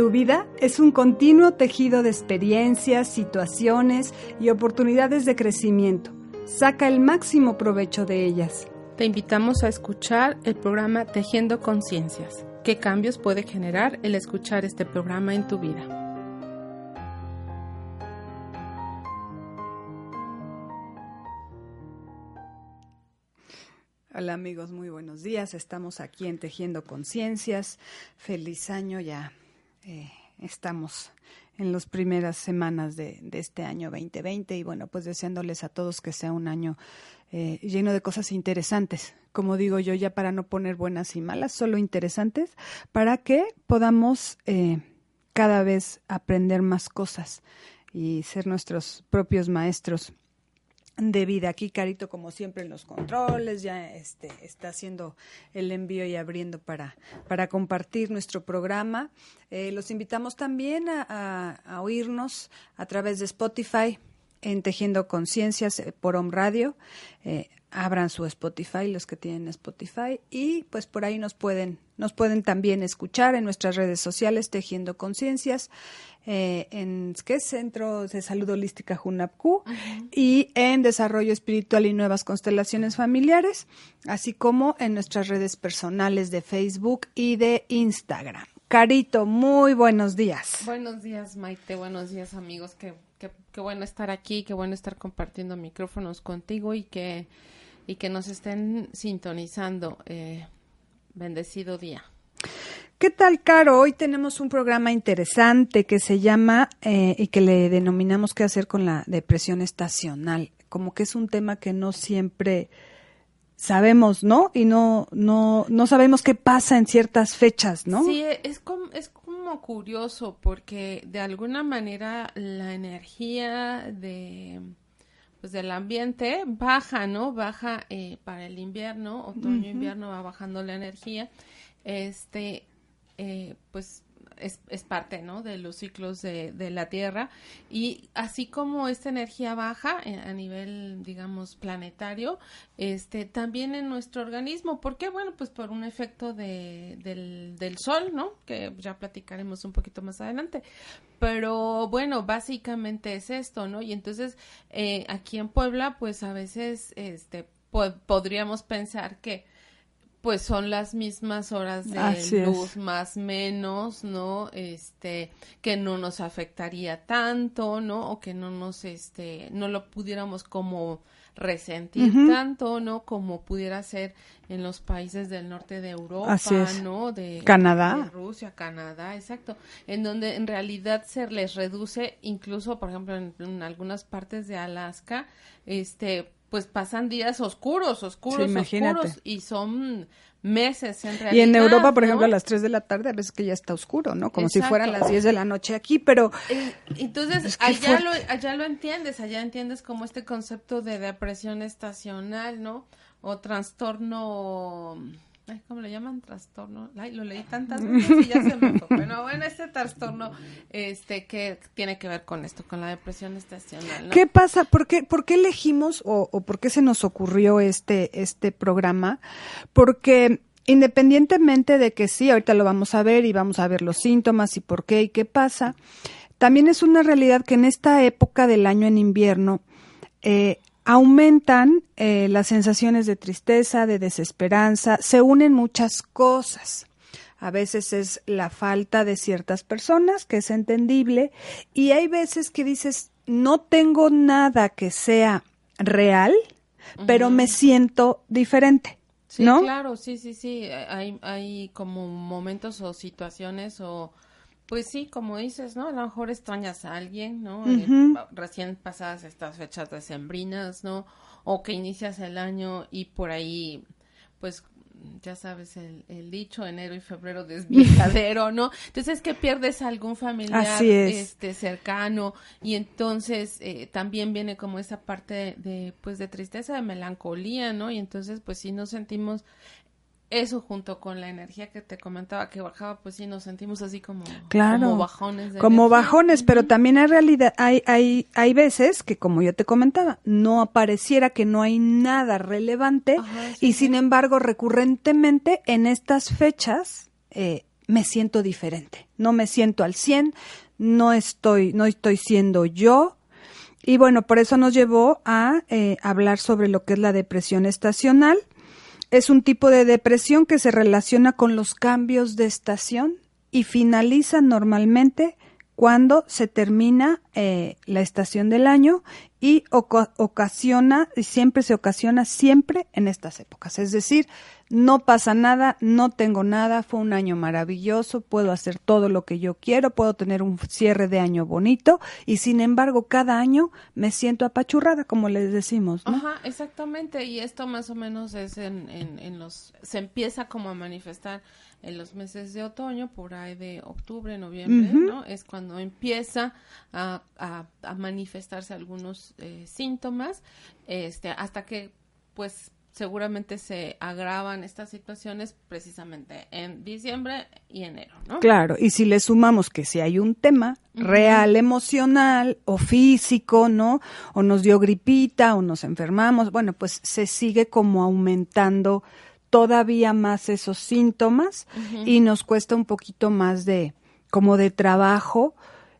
Tu vida es un continuo tejido de experiencias, situaciones y oportunidades de crecimiento. Saca el máximo provecho de ellas. Te invitamos a escuchar el programa Tejiendo Conciencias. ¿Qué cambios puede generar el escuchar este programa en tu vida? Hola amigos, muy buenos días. Estamos aquí en Tejiendo Conciencias. Feliz año ya eh, estamos en las primeras semanas de, este año 2020 y bueno, pues deseándoles a todos que sea un año eh, lleno de cosas interesantes, como digo yo, ya para no poner buenas y malas, solo interesantes, para que podamos eh, cada vez aprender más cosas y ser nuestros propios maestros de vida. Aquí Carito, como siempre, en los controles, ya este, está haciendo el envío y abriendo para, para compartir nuestro programa. Eh, los invitamos también a, oírnos a través de Spotify en Tejiendo Conciencias eh, por Home Radio. Eh, abran su Spotify, los que tienen Spotify, y pues por ahí nos pueden, nos pueden también escuchar en nuestras redes sociales, Tejiendo Conciencias, eh, en ¿qué? Centro de Salud Holística Junapcu y en Desarrollo Espiritual y Nuevas Constelaciones Familiares, así como en nuestras redes personales de Facebook y de Instagram. Carito, muy buenos días. Buenos días, Maite, buenos días, amigos. Qué, qué, qué bueno estar aquí, qué bueno estar compartiendo micrófonos contigo y que y que nos estén sintonizando. Eh, bendecido día. ¿Qué tal, Caro? Hoy tenemos un programa interesante que se llama eh, y que le denominamos qué hacer con la depresión estacional. Como que es un tema que no siempre sabemos, ¿no? Y no, no, no sabemos qué pasa en ciertas fechas, ¿no? Sí, es como, es como curioso porque de alguna manera la energía de pues del ambiente baja, ¿no? Baja eh, para el invierno, otoño, invierno va bajando la energía. Este, eh, pues es, es, parte, ¿no? De los ciclos de, de, la Tierra. Y así como esta energía baja eh, a nivel, digamos, planetario, este, también en nuestro organismo. ¿Por qué? Bueno, pues por un efecto de, del, del Sol, ¿no? Que ya platicaremos un poquito más adelante. Pero bueno, básicamente es esto, ¿no? Y entonces, eh, aquí en Puebla, pues a veces, este, podríamos pensar que pues son las mismas horas de luz más menos, ¿no? Este, que no nos afectaría tanto, ¿no? O que no nos, este, no lo pudiéramos como resentir tanto, ¿no? Como pudiera ser en los países del norte de Europa, ¿no? De Canadá. Rusia, Canadá, exacto. En donde en realidad se les reduce, incluso, por ejemplo, en, en algunas partes de Alaska, este, pues pasan días oscuros, oscuros, oscuros y son meses en realidad. Y en Europa, por ejemplo, a las 3 de la tarde a veces que ya está oscuro, ¿no? Como si fueran las 10 de la noche aquí, pero... Entonces, allá, lo, allá lo entiendes, allá entiendes como este concepto de depresión estacional, ¿no? O trastorno ¿cómo le llaman? Trastorno. Lo leí tantas veces y ya se me fue. Bueno, bueno, este trastorno, este, que tiene que ver con esto, con la depresión estacional. ¿Qué pasa? ¿Por qué, por qué elegimos o, o por qué se nos ocurrió este, este programa? Porque independientemente de que sí, ahorita lo vamos a ver y vamos a ver los síntomas y por qué y qué pasa, también es una realidad que en esta época del año en invierno, eh, aumentan eh, las sensaciones de tristeza, de desesperanza, se unen muchas cosas. A veces es la falta de ciertas personas, que es entendible, y hay veces que dices, no tengo nada que sea real, pero me siento diferente. Sí, ¿no? claro, sí, sí, sí. Hay, hay como momentos o situaciones o pues sí, como dices, ¿no? A lo mejor extrañas a alguien, ¿no? Eh, recién pasadas estas fechas decembrinas, ¿no? O que inicias el año y por ahí, pues, ya sabes el, el dicho, enero y febrero desviadero, ¿no? Entonces es que pierdes a algún familiar este cercano y entonces eh, también viene como esa parte de, de, pues de tristeza, de melancolía, ¿no? Y entonces pues sí nos sentimos eso junto con la energía que te comentaba que bajaba, pues sí nos sentimos así como, como bajones. como bajones, pero también hay realidad, hay, hay, hay veces que como yo te comentaba, no apareciera que no hay nada relevante y sin embargo recurrentemente en estas fechas eh, me siento diferente, no me siento al 100, no estoy, no estoy siendo yo. Y bueno, por eso nos llevó a eh, hablar sobre lo que es la depresión estacional. Es un tipo de depresión que se relaciona con los cambios de estación y finaliza normalmente cuando se termina eh, la estación del año y ocasiona, y siempre se ocasiona siempre en estas épocas. Es decir, no pasa nada, no tengo nada, fue un año maravilloso, puedo hacer todo lo que yo quiero, puedo tener un cierre de año bonito y sin embargo cada año me siento apachurrada, como les decimos. Ajá, exactamente, y esto más o menos es en, en, en los, se empieza como a manifestar en los meses de otoño, por ahí de octubre, noviembre, ¿no? Es cuando empieza a, a, manifestarse algunos eh, síntomas, este, hasta que, pues, seguramente se agravan estas situaciones precisamente en diciembre y enero, ¿no? Claro, y si le sumamos que si hay un tema real, emocional o físico, ¿no? O nos dio gripita o nos enfermamos, bueno, pues se sigue como aumentando todavía más esos síntomas y nos cuesta un poquito más de, como de trabajo,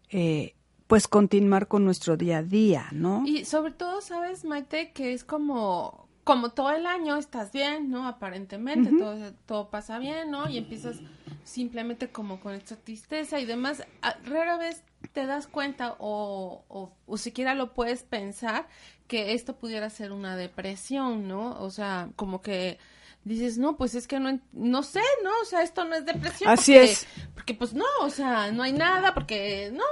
eh, pues continuar con nuestro día a día, ¿no? Y sobre todo, sabes, Maite, que es como, como todo el año estás bien, ¿no? Aparentemente, todo, todo pasa bien, ¿no? Y empiezas simplemente como con esta tristeza y demás. Rara vez te das cuenta o, o, o siquiera lo puedes pensar que esto pudiera ser una depresión, ¿no? O sea, como que dices, no, pues es que no, no sé, ¿no? O sea, esto no es depresión. Así es. Porque pues no, o sea, no hay nada, porque no.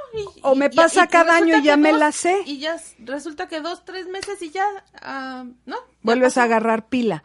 o me pasa cada año y ya me la sé. Y ya resulta que dos, tres meses y ya, uh, ¿no? Vuelves a agarrar pila,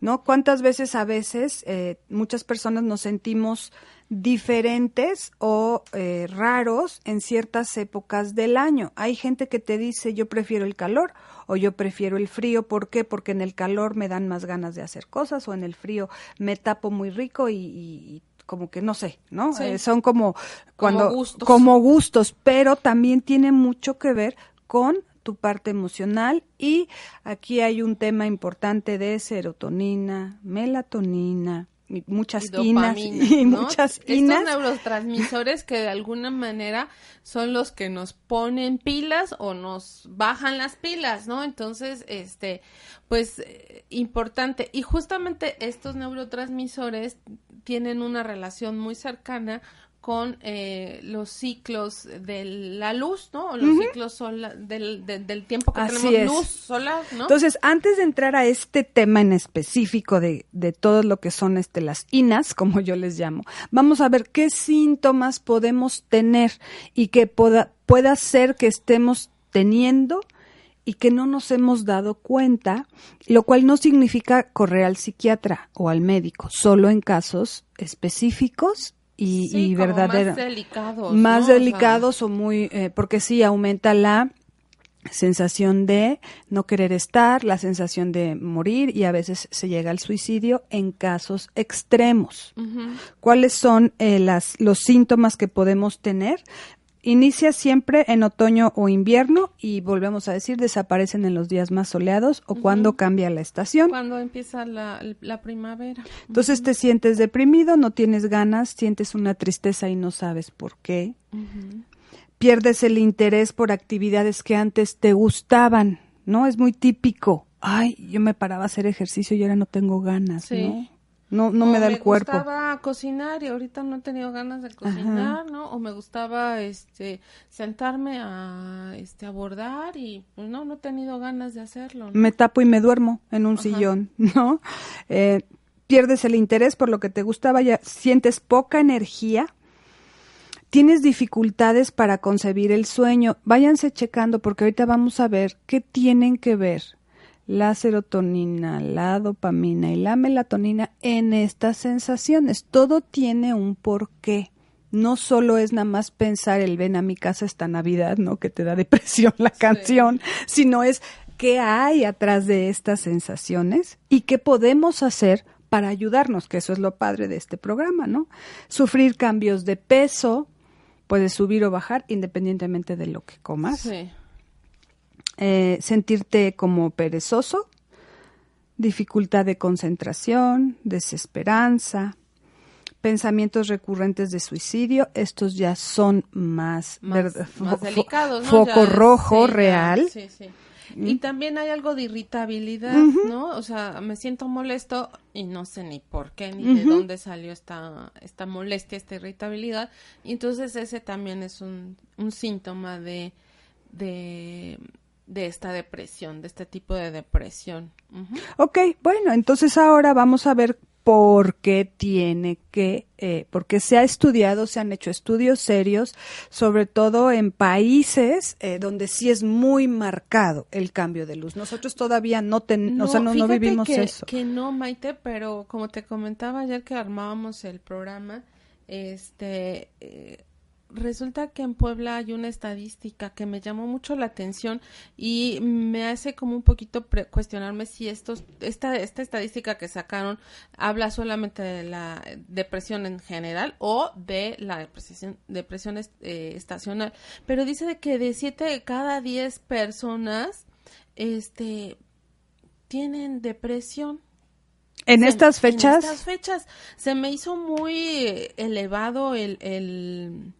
¿no? ¿Cuántas veces a veces eh, muchas personas nos sentimos diferentes o eh, raros en ciertas épocas del año. Hay gente que te dice yo prefiero el calor o yo prefiero el frío. ¿Por qué? Porque en el calor me dan más ganas de hacer cosas o en el frío me tapo muy rico y, como que no sé, ¿no? Eh, son como cuando como gustos. como gustos, pero también tiene mucho que ver con tu parte emocional y aquí hay un tema importante de serotonina, melatonina, muchas y y muchas inas. Estos neurotransmisores que de alguna manera son los que nos ponen pilas o nos bajan las pilas, ¿no? Entonces, este, pues eh, importante y justamente estos neurotransmisores tienen una relación muy cercana con eh, los ciclos de la luz, ¿no? O los ciclos del, del, tiempo que tenemos luz solar, ¿no? Entonces, antes de entrar a este tema en específico de, de todo lo que son este, las INAS, como yo les llamo, vamos a ver qué síntomas podemos tener y que pueda, pueda ser que estemos teniendo y que no nos hemos dado cuenta, lo cual no significa correr al psiquiatra o al médico, solo en casos específicos y, Más delicados. Más delicados o, muy, eh, porque sí aumenta la sensación de no querer estar, la sensación de morir y a veces se llega al suicidio en casos extremos. ¿Cuáles son eh, las, los síntomas que podemos tener? Inicia siempre en otoño o invierno y volvemos a decir desaparecen en los días más soleados o cuando cambia la estación. Cuando empieza la, primavera. Entonces te sientes deprimido, no tienes ganas, sientes una tristeza y no sabes por qué. Pierdes el interés por actividades que antes te gustaban, ¿no? Es muy típico. Ay, yo me paraba a hacer ejercicio y ahora no tengo ganas, ¿no? No, no me da el cuerpo. Me gustaba cocinar y ahorita no he tenido ganas de cocinar, ¿no? O me gustaba, este, sentarme a, este, abordar y, pues, no, no he tenido ganas de hacerlo. Me tapo y me duermo en un sillón, ¿no? Eh, pierdes el interés por lo que te gustaba, ya sientes poca energía, tienes dificultades para concebir el sueño. Váyanse checando porque ahorita vamos a ver qué tienen que ver la serotonina, la dopamina y la melatonina en estas sensaciones. Todo tiene un porqué. No solo es nada más pensar el ven a mi casa esta Navidad, ¿no? Que te da depresión la canción, sino es qué hay atrás de estas sensaciones y qué podemos hacer para ayudarnos, que eso es lo padre de este programa, ¿no? Sufrir cambios de peso, puedes subir o bajar independientemente de lo que comas. Sí eh, sentirte como perezoso, dificultad de concentración, desesperanza, pensamientos recurrentes de suicidio, estos ya son más, más, delicados, foco rojo real. sí, sí. Y también hay algo de irritabilidad, ¿no? O sea, me siento molesto y no sé ni por qué, ni de dónde salió esta, esta molestia, esta irritabilidad. Y entonces ese también es un, un síntoma de, de, de esta depresión, de este tipo de depresión. Ok, bueno, entonces ahora vamos a ver porque tiene que, eh, porque se ha estudiado, se han hecho estudios serios, sobre todo en países eh, donde sí es muy marcado el cambio de luz. Nosotros todavía no, ten, o sea, no, vivimos eso. Que no, Maite, pero como te comentaba ayer que armábamos el programa, este, eh, resulta que en Puebla hay una estadística que me llamó mucho la atención y me hace como un poquito cuestionarme si estos, esta, esta estadística que sacaron habla solamente de la depresión en general o de la depresión, depresión eh, estacional. Pero dice de que de siete de cada diez personas este, tienen depresión. ¿En estas fechas? En estas fechas. Se me hizo muy elevado el, el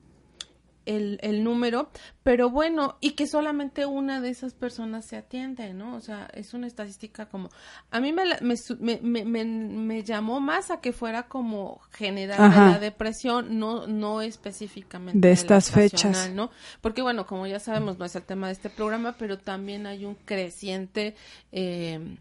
el, el, número, pero bueno, y que solamente una de esas personas se atiende, ¿no? O sea, es una estadística como, a mí me, me, me, me llamó más a que fuera como general de la depresión, no, no específicamente de estas fechas, ¿no? Porque bueno, como ya sabemos, no es el tema de este programa, pero también hay un creciente eh,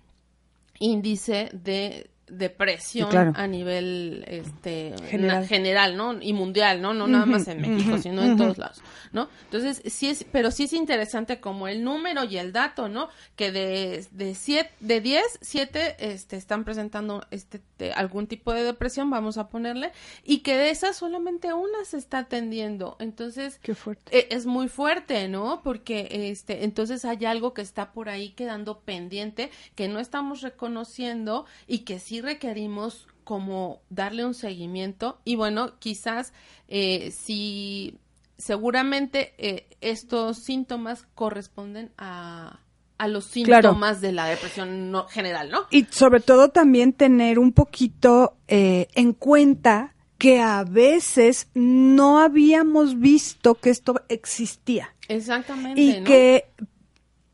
índice de depresión a nivel este general. ¿no? Y mundial, ¿no? No nada más en México, sino en todos lados, ¿no? Entonces, sí es, pero sí es interesante como el número y el dato, ¿no? Que de, de, siete, de 10, 7 este, están presentando este, algún tipo de depresión, vamos a ponerle, y que de esas solamente una se está atendiendo. Entonces, Qué fuerte. E, es muy fuerte, ¿no? Porque este, entonces hay algo que está por ahí quedando pendiente, que no estamos reconociendo y que sí requerimos como darle un seguimiento y bueno, quizás eh, si seguramente eh, estos síntomas corresponden a, a los síntomas de la depresión general, ¿no? Y sobre todo también tener un poquito eh, en cuenta que a veces no habíamos visto que esto existía. Exactamente. Y que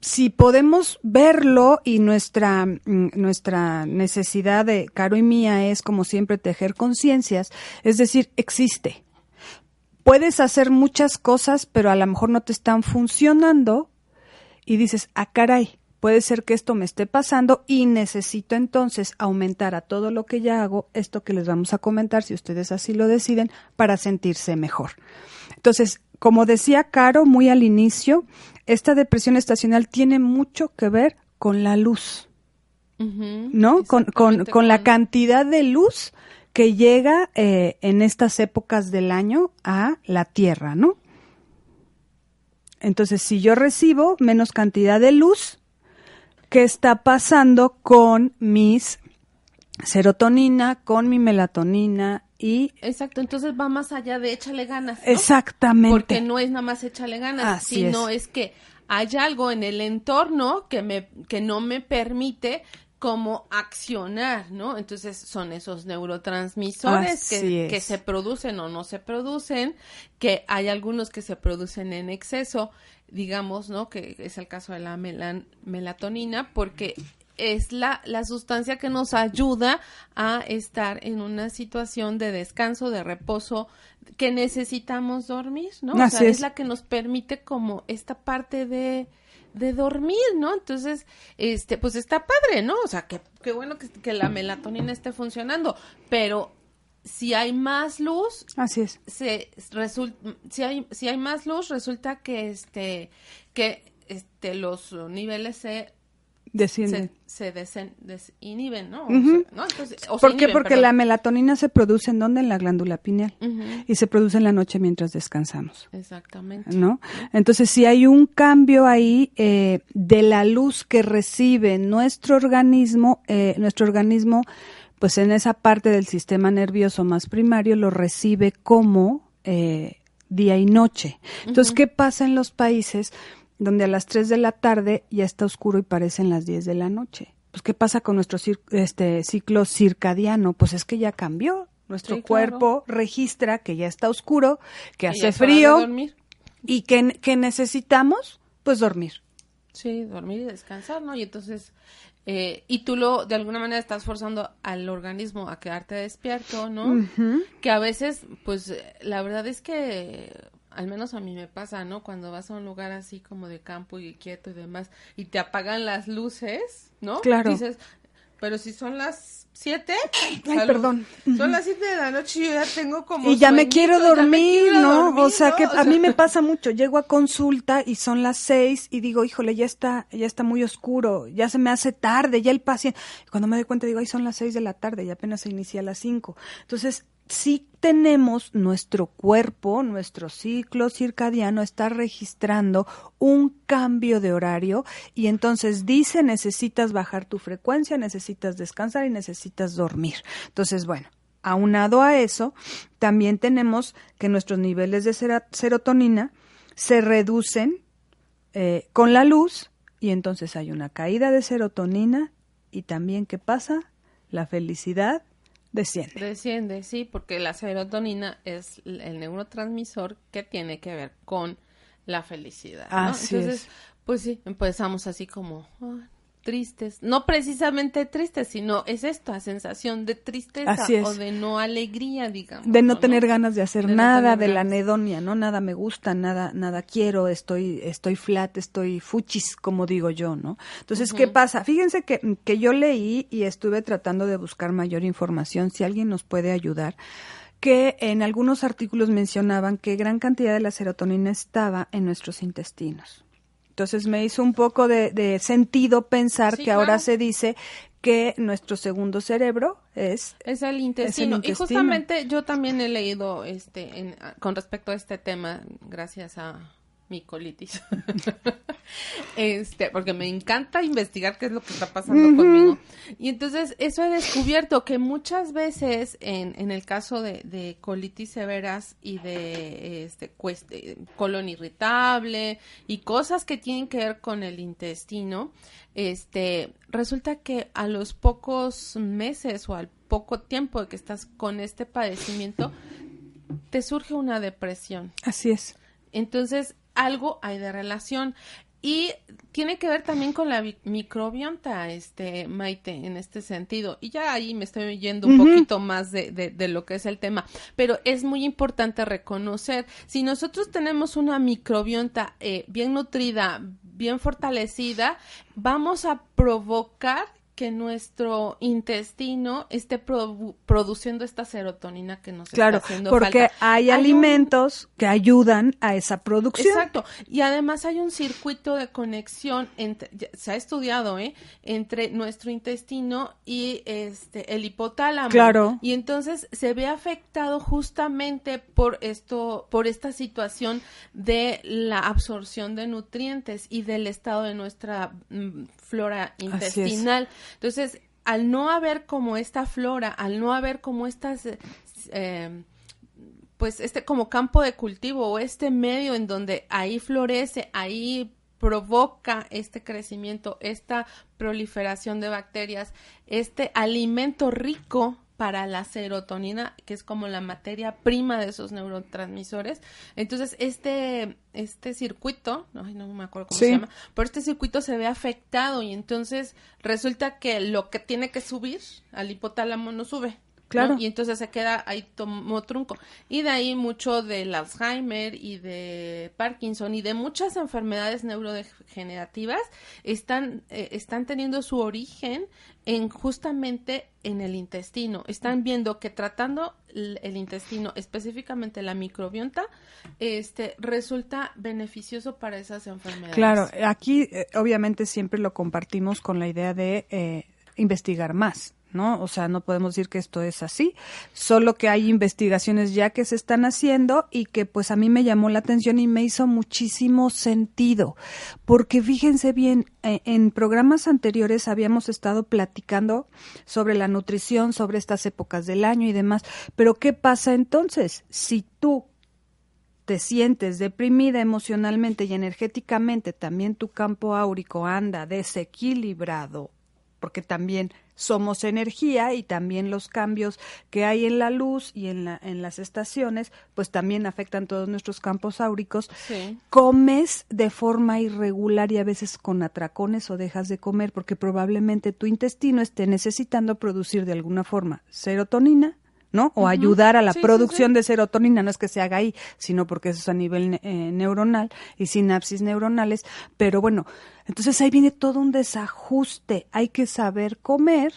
si podemos verlo y nuestra, mm, nuestra necesidad de Caro y mía es, como siempre, tejer conciencias, es decir, existe. Puedes hacer muchas cosas, pero a lo mejor no te están funcionando y dices, ah, caray, puede ser que esto me esté pasando y necesito entonces aumentar a todo lo que ya hago esto que les vamos a comentar, si ustedes así lo deciden, para sentirse mejor. Entonces, como decía Caro muy al inicio, esta depresión estacional tiene mucho que ver con la luz, ¿no? Con, con, la cantidad de luz que llega eh, en estas épocas del año a la Tierra, ¿no? Entonces, si yo recibo menos cantidad de luz, ¿qué está pasando con mis serotonina, con mi melatonina y... Exacto, entonces va más allá de échale ganas. Exactamente. Porque no es nada más échale ganas, sino es. que hay algo en el entorno que, me, que no me permite como accionar, ¿no? Entonces son esos neurotransmisores que, que, se producen o no se producen, que hay algunos que se producen en exceso, digamos, ¿no? Que es el caso de la melatonina, porque es la, la sustancia que nos ayuda a estar en una situación de descanso, de reposo, que necesitamos dormir, ¿no? o sea, es. la que nos permite como esta parte de, de dormir, ¿no? Entonces, este, pues está padre, ¿no? O sea, que, qué bueno que, que, la melatonina esté funcionando, pero si hay más luz, así es. Se resulta, si hay, si hay más luz, resulta que este, que este, los niveles se descienden. Se, se desinhiben, ¿no? ¿Por qué? Porque la melatonina se produce en dónde? En la glándula pineal. Y se produce en la noche mientras descansamos. Exactamente. ¿No? Entonces, si hay un cambio ahí eh, de la luz que recibe nuestro organismo, eh, nuestro organismo, pues en esa parte del sistema nervioso más primario lo recibe como eh, día y noche. Entonces, ¿qué pasa en los países? Donde a las 3 de la tarde ya está oscuro y parecen las 10 de la noche. Pues, ¿qué pasa con nuestro este, ciclo circadiano? Pues es que ya cambió. Nuestro cuerpo registra que ya está oscuro, que hace frío y que, que necesitamos pues dormir. Sí, dormir y descansar, ¿no? Y entonces, eh, y tú lo, de alguna manera estás forzando al organismo a quedarte despierto, ¿no? Que a veces, pues, la verdad es que, al menos a mí me pasa, ¿no? Cuando vas a un lugar así como de campo y quieto y demás, y te apagan las luces, ¿no? Claro. Dices, pero si son las siete. Ay, perdón. Son las siete de la noche y yo ya tengo como. Y ya me quiero dormir, ¿no? o sea, que a mí me pasa mucho. Llego a consulta y son las seis y digo, híjole, ya está, ya está muy oscuro, ya se me hace tarde, ya el paciente. Cuando me doy cuenta digo, ay, son las seis de la tarde y apenas se inicia a las cinco. Entonces, sí tenemos nuestro cuerpo, nuestro ciclo circadiano está registrando un cambio de horario y entonces dice necesitas bajar tu frecuencia, necesitas descansar y necesitas dormir. Entonces, bueno, aunado a eso, también tenemos que nuestros niveles de serotonina se reducen eh, con la luz y entonces hay una caída de serotonina y también, ¿qué pasa? La felicidad desciende. Desciende, sí, porque la serotonina es el neurotransmisor que tiene que ver con la felicidad. ¿no? Entonces, pues sí, empezamos así como, tristes, no precisamente tristes, sino es esta sensación de tristeza o de no alegría, digamos. De no, tener ganas de hacer nada, de la anedonia, ¿no? Nada me gusta, nada, nada quiero, estoy, estoy flat, estoy fuchis, como digo yo, ¿no? Entonces, ¿qué pasa? Fíjense que, que yo leí y estuve tratando de buscar mayor información, si alguien nos puede ayudar que en algunos artículos mencionaban que gran cantidad de la serotonina estaba en nuestros intestinos. Entonces me hizo un poco de, sentido pensar que ahora se dice que nuestro segundo cerebro es, es, el, intestino. Y justamente yo también he leído este con respecto a este tema, gracias a mi colitis. este, porque me encanta investigar qué es lo que está pasando conmigo. Y entonces eso he descubierto que muchas veces en, en el caso de, de, colitis severas y de este colon irritable y cosas que tienen que ver con el intestino, este, resulta que a los pocos meses o al poco tiempo de que estás con este padecimiento, te surge una depresión. Así es. Entonces, algo hay de relación. Y tiene que ver también con la microbiota, este, Maite, en este sentido. Y ya ahí me estoy yendo un poquito más de, de, lo que es el tema. Pero es muy importante reconocer, si nosotros tenemos una microbiota eh, bien nutrida, bien fortalecida, vamos a provocar que nuestro intestino esté produciendo esta serotonina que nos está haciendo porque hay, alimentos que ayudan a esa producción. Exacto. Y además hay un circuito de conexión entre, se ha estudiado, ¿eh? entre nuestro intestino y este el hipotálamo. Claro. Y entonces se ve afectado justamente por esto, por esta situación de la absorción de nutrientes y del estado de nuestra mm, flora intestinal. Entonces, al no haber como esta flora, al no haber como estas, eh, pues este como campo de cultivo o este medio en donde ahí florece, ahí provoca este crecimiento, esta proliferación de bacterias, este alimento rico para la serotonina, que es como la materia prima de esos neurotransmisores. Entonces, este, este circuito, no, no me acuerdo cómo se llama, pero este circuito se ve afectado y entonces resulta que lo que tiene que subir al hipotálamo no sube. Claro. Y entonces se queda ahí tomó trunco. Y de ahí mucho del Alzheimer y de Parkinson y de muchas enfermedades neurodegenerativas están, eh, están teniendo su origen en justamente en el intestino. Están viendo que tratando el, intestino, específicamente la microbiota, este resulta beneficioso para esas enfermedades. Claro, aquí eh, obviamente siempre lo compartimos con la idea de eh, investigar más. ¿No? O sea, no podemos decir que esto es así, solo que hay investigaciones ya que se están haciendo y que pues a mí me llamó la atención y me hizo muchísimo sentido, porque fíjense bien, e, en programas anteriores habíamos estado platicando sobre la nutrición, sobre estas épocas del año y demás, pero ¿qué pasa entonces? Si tú te sientes deprimida emocionalmente y energéticamente, también tu campo áurico anda desequilibrado porque también somos energía y también los cambios que hay en la luz y en, la, en las estaciones, pues también afectan todos nuestros campos áuricos. Comes de forma irregular y a veces con atracones o dejas de comer porque probablemente tu intestino esté necesitando producir de alguna forma serotonina ¿no? O ayudar a la producción de serotonina, no es que se haga ahí, sino porque eso es a nivel eh, neuronal y sinapsis neuronales, pero bueno, entonces ahí viene todo un desajuste, hay que saber comer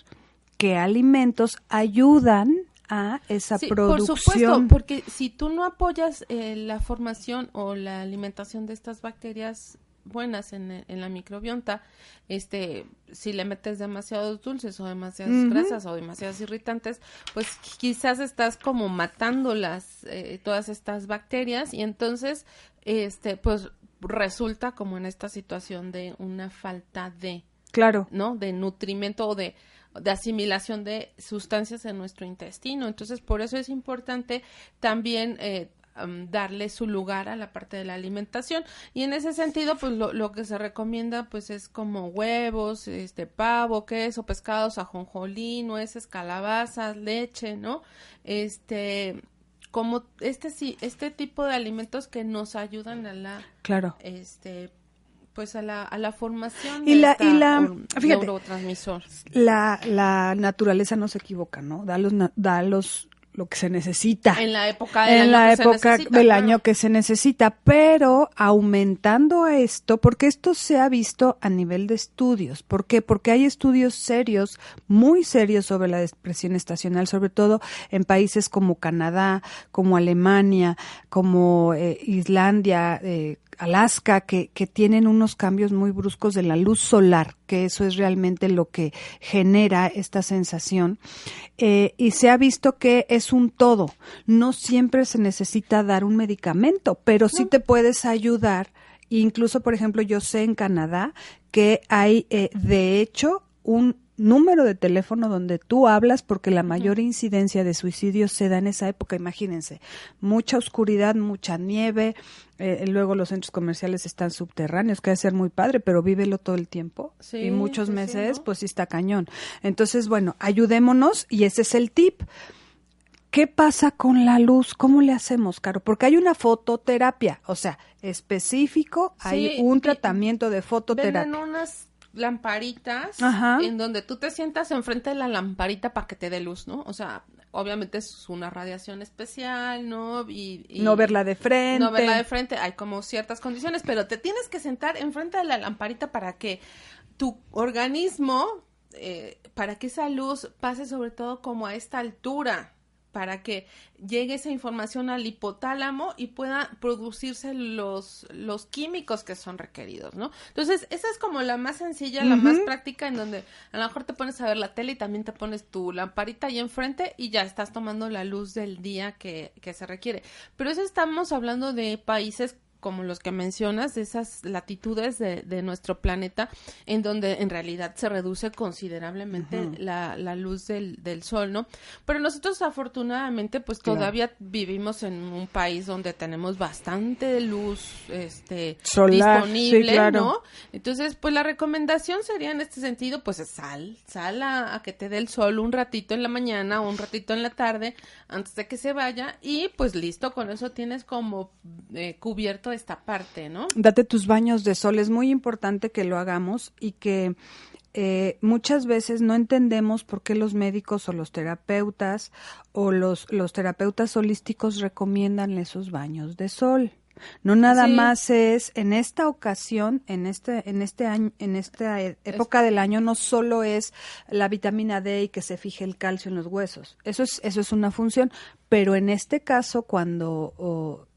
qué alimentos ayudan a esa producción. Por supuesto, porque si tú no apoyas eh, la formación o la alimentación de estas bacterias buenas en, en, la microbiota, este, si le metes demasiados dulces o demasiadas grasas o demasiadas irritantes, pues quizás estás como matando las, eh, todas estas bacterias y entonces, este, pues resulta como en esta situación de una falta de, claro, ¿no? De nutrimento o de, de asimilación de sustancias en nuestro intestino. Entonces, por eso es importante también eh, darle su lugar a la parte de la alimentación. Y en ese sentido pues lo, lo, que se recomienda pues es como huevos este pavo queso pescados ajonjolí nueces calabazas leche no este como este sí este tipo de alimentos que nos ayudan a la claro. este pues a la, a la formación y la y la fíjate, neurotransmisor. la la naturaleza no se equivoca no da los da los lo que se necesita. En la época del, en año, la que época se necesita, del claro. año que se necesita, pero aumentando esto, porque esto se ha visto a nivel de estudios. ¿Por qué? Porque hay estudios serios, muy serios sobre la depresión estacional, sobre todo en países como Canadá, como Alemania, como eh, Islandia, eh, Alaska, que, que tienen unos cambios muy bruscos de la luz solar, que eso es realmente lo que genera esta sensación. Eh, y se ha visto que es un todo. No siempre se necesita dar un medicamento, pero sí te puedes ayudar. Incluso, por ejemplo, yo sé en Canadá que hay, eh, de hecho, un número de teléfono donde tú hablas porque la mayor incidencia de suicidios se da en esa época, imagínense, mucha oscuridad, mucha nieve, eh, luego los centros comerciales están subterráneos, que debe ser muy padre, pero vívelo todo el tiempo Sí, y muchos sí, sí, meses, ¿no? pues sí está cañón. Entonces, bueno, ayudémonos y ese es el tip. ¿Qué pasa con la luz? ¿Cómo le hacemos, Caro? Porque hay una fototerapia, o sea, específico, hay un tratamiento de fototerapia. Venden unas lamparitas Ajá. en donde tú te sientas enfrente de la lamparita para que te dé luz, ¿no? O sea, obviamente es una radiación especial, ¿no? Y, y- No verla de frente. No verla de frente, hay como ciertas condiciones, pero te tienes que sentar enfrente de la lamparita para que tu organismo, eh, para que esa luz pase sobre todo como a esta altura, para que llegue esa información al hipotálamo y pueda producirse los, los químicos que son requeridos, ¿no? Entonces, esa es como la más sencilla, la más práctica, en donde a lo mejor te pones a ver la tele y también te pones tu lamparita ahí enfrente y ya estás tomando la luz del día que, que se requiere. Pero eso estamos hablando de países como los que mencionas, de esas latitudes de, de nuestro planeta, en donde en realidad se reduce considerablemente la, la luz del, del sol, ¿no? Pero nosotros afortunadamente pues Claro. todavía vivimos en un país donde tenemos bastante luz este Solar, sí, disponible, claro. ¿no? Entonces, pues la recomendación sería en este sentido, pues sal, sal a, a que te dé el sol un ratito en la mañana o un ratito en la tarde antes de que se vaya y pues listo, con eso tienes como eh, cubierto esta parte, ¿no? Date tus baños de sol. Es muy importante que lo hagamos y que eh, muchas veces no entendemos por qué los médicos o los terapeutas o los, los terapeutas holísticos recomiendan esos baños de sol. No nada Sí. más es en esta ocasión, en este, en este año, en esta e- época del año, no solo es la vitamina D y que se fije el calcio en los huesos. Eso es, eso es una función. Pero en este caso, cuando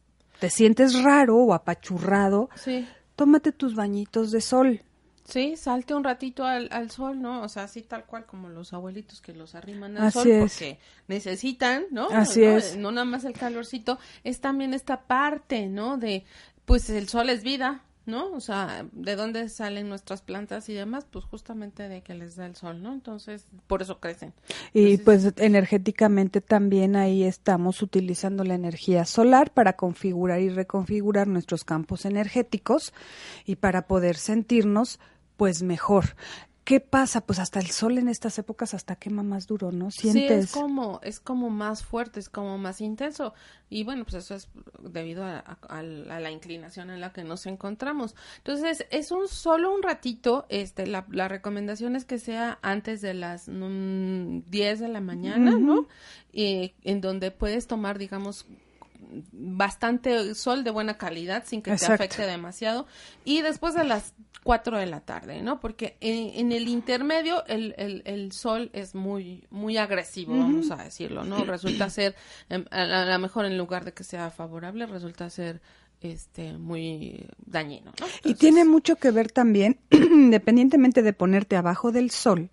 te sientes raro o apachurrado, Sí. tómate tus bañitos de sol. Sí, salte un ratito al, al sol, ¿no? O sea, así tal cual como los abuelitos que los arriman al Así sol es. porque necesitan, ¿no? Así no, es. No nada más el calorcito, es también esta parte, ¿no? De, pues el sol es vida, ¿no? O sea, ¿de dónde salen nuestras plantas y demás? Pues justamente de que les da el sol, ¿no? Entonces, por eso crecen. Y pues energéticamente también ahí estamos utilizando la energía solar para configurar y reconfigurar nuestros campos energéticos y para poder sentirnos pues mejor. ¿Qué pasa? Pues hasta el sol en estas épocas hasta quema más duro, ¿no? Sientes. Sí, es como, es como más fuerte, es como más intenso. Y bueno, pues eso es debido a, la inclinación en la que nos encontramos. Entonces, es un solo un ratito, este, la, la recomendación es que sea antes de las 10 de la mañana, ¿no? Y, en donde puedes tomar, digamos, bastante sol de buena calidad sin que te afecte demasiado y después de las 4 de la tarde, ¿no? Porque en, el intermedio el, el, sol es muy muy agresivo, vamos a decirlo, ¿no? Resulta ser, em, a lo mejor en lugar de que sea favorable, resulta ser este muy dañino. ¿no? y tiene mucho que ver también, independientemente de ponerte abajo del sol,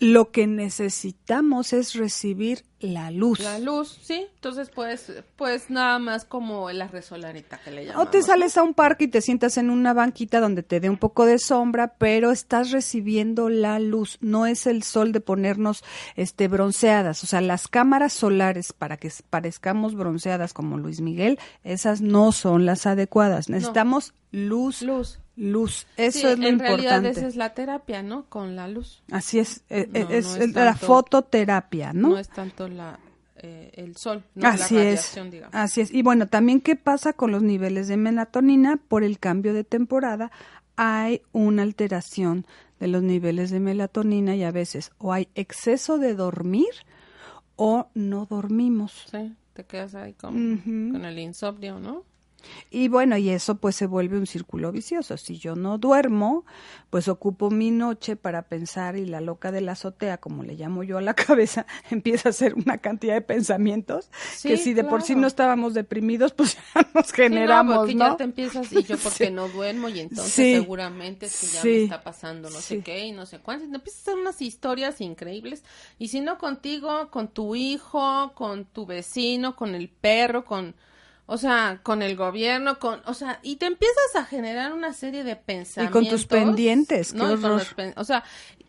lo que necesitamos es recibir la luz. La luz, sí. Entonces, pues, pues nada más como la resolarita que le llamamos. O te sales a un parque y te sientas en una banquita donde te dé un poco de sombra, pero estás recibiendo la luz. No es el sol de ponernos este bronceadas. O sea, las cámaras solares para que parezcamos bronceadas como Luis Miguel, esas no son las adecuadas. Necesitamos luz. Luz luz. Eso es lo en importante. realidad esa es la terapia, ¿no? Con la luz. Así es, eh, eh, es, la fototerapia, ¿no? No es tanto la eh, el sol, no así la radiación, es, digamos. Así es. Y bueno, también qué pasa con los niveles de melatonina por el cambio de temporada. Hay una alteración de los niveles de melatonina y a veces o hay exceso de dormir o no dormimos. Sí, te quedas ahí con, con el insomnio, ¿no? Y bueno, y eso pues se vuelve un círculo vicioso. Si yo no duermo, pues ocupo mi noche para pensar y la loca de la azotea, como le llamo yo a la cabeza, empieza a hacer una cantidad de pensamientos que si de por sí no estábamos deprimidos, pues ya nos generamos, sí, no, porque ya te empiezas y yo porque no duermo y entonces seguramente es que ya me está pasando no sé qué y no sé cuánto. Empiezas a hacer unas historias increíbles. Y si no contigo, con tu hijo, con tu vecino, con el perro, con o sea, con el gobierno, con, o sea, y te empiezas a generar una serie de pensamientos. Y con tus pendientes, ¿no? o sea,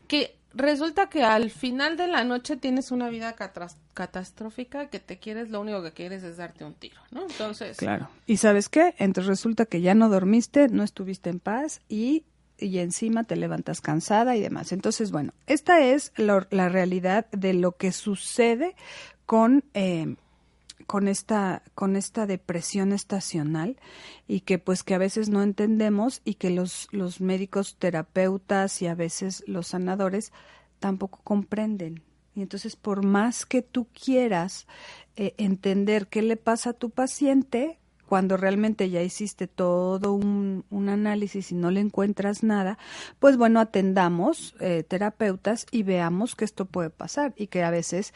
que resulta que al final de la noche tienes una vida catastrófica que te quieres, lo único que quieres es darte un tiro, ¿no? Entonces. Claro. ¿Y sabes qué? Entonces resulta que ya no dormiste, no estuviste en paz y y encima te levantas cansada y demás. Entonces, bueno, esta es la realidad de lo que sucede con eh, con esta con esta depresión estacional y que pues que a veces no entendemos y que los los médicos terapeutas y a veces los sanadores tampoco comprenden. Y entonces por más que tú quieras eh, entender qué le pasa a tu paciente cuando realmente ya hiciste todo un, un, análisis y no le encuentras nada, pues bueno, atendamos eh, terapeutas y veamos que esto puede pasar y que a veces